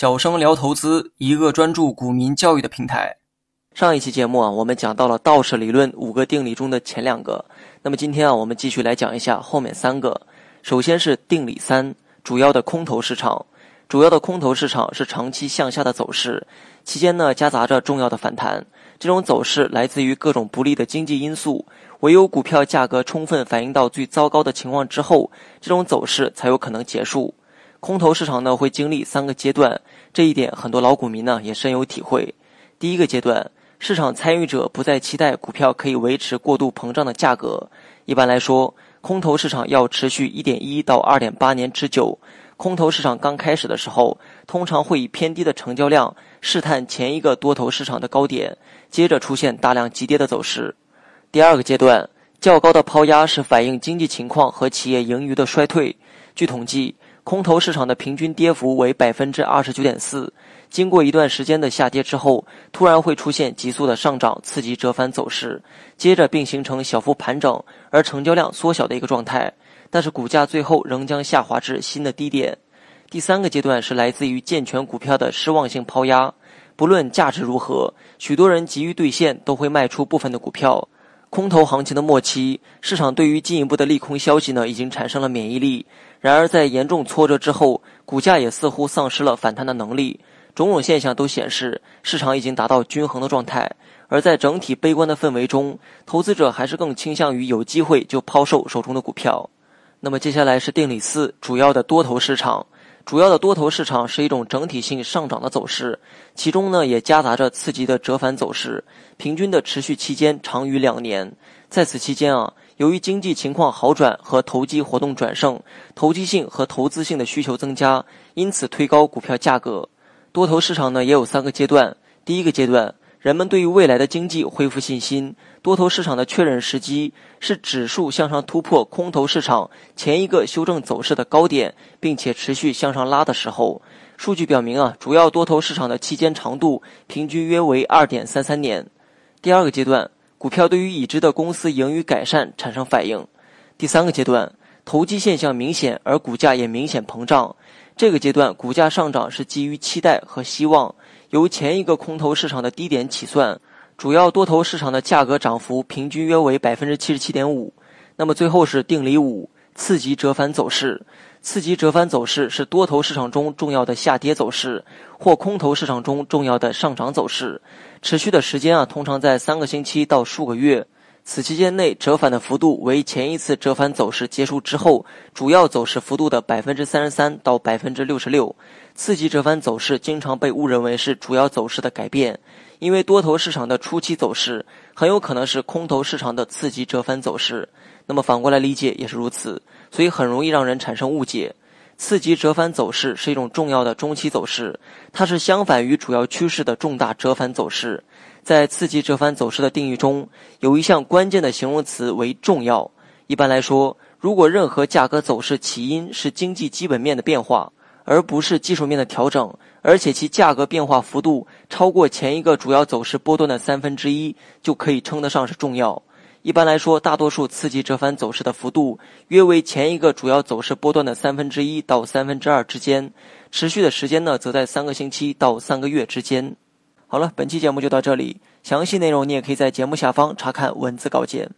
小生聊投资，一个专注股民教育的平台。上一期节目啊，我们讲到了道氏理论五个定理中的前两个。那么今天啊，我们继续来讲一下后面三个。首先是定理三，主要的空头市场。主要的空头市场是长期向下的走势，期间呢夹杂着重要的反弹。这种走势来自于各种不利的经济因素，唯有股票价格充分反映到最糟糕的情况之后，这种走势才有可能结束。空头市场呢会经历三个阶段，这一点很多老股民呢也深有体会。第一个阶段，市场参与者不再期待股票可以维持过度膨胀的价格。一般来说，空头市场要持续一点一到二点八年之久。空头市场刚开始的时候，通常会以偏低的成交量试探前一个多头市场的高点，接着出现大量急跌的走势。第二个阶段，较高的抛压是反映经济情况和企业盈余的衰退。据统计。空头市场的平均跌幅为百分之二十九点四，经过一段时间的下跌之后，突然会出现急速的上涨，刺激折返走势，接着并形成小幅盘整而成交量缩小的一个状态，但是股价最后仍将下滑至新的低点。第三个阶段是来自于健全股票的失望性抛压，不论价值如何，许多人急于兑现都会卖出部分的股票。空头行情的末期，市场对于进一步的利空消息呢，已经产生了免疫力。然而，在严重挫折之后，股价也似乎丧失了反弹的能力。种种现象都显示，市场已经达到均衡的状态。而在整体悲观的氛围中，投资者还是更倾向于有机会就抛售手中的股票。那么，接下来是定理四，主要的多头市场。主要的多头市场是一种整体性上涨的走势，其中呢也夹杂着刺激的折返走势，平均的持续期间长于两年。在此期间啊，由于经济情况好转和投机活动转盛，投机性和投资性的需求增加，因此推高股票价格。多头市场呢也有三个阶段，第一个阶段。人们对于未来的经济恢复信心，多头市场的确认时机是指数向上突破空头市场前一个修正走势的高点，并且持续向上拉的时候。数据表明啊，主要多头市场的期间长度平均约为二点三三年。第二个阶段，股票对于已知的公司盈余改善产生反应。第三个阶段，投机现象明显，而股价也明显膨胀。这个阶段，股价上涨是基于期待和希望。由前一个空头市场的低点起算，主要多头市场的价格涨幅平均约为百分之七十七点五。那么最后是定理五，次级折返走势。次级折返走势是多头市场中重要的下跌走势，或空头市场中重要的上涨走势。持续的时间啊，通常在三个星期到数个月。此期间内折返的幅度为前一次折返走势结束之后主要走势幅度的百分之三十三到百分之六十六。次级折返走势经常被误认为是主要走势的改变，因为多头市场的初期走势很有可能是空头市场的次级折返走势。那么反过来理解也是如此，所以很容易让人产生误解。次级折返走势是一种重要的中期走势，它是相反于主要趋势的重大折返走势。在次级折返走势的定义中，有一项关键的形容词为“重要”。一般来说，如果任何价格走势起因是经济基本面的变化，而不是技术面的调整，而且其价格变化幅度超过前一个主要走势波段的三分之一，就可以称得上是重要。一般来说，大多数刺激折返走势的幅度约为前一个主要走势波段的三分之一到三分之二之间，持续的时间呢，则在三个星期到三个月之间。好了，本期节目就到这里。详细内容你也可以在节目下方查看文字稿件。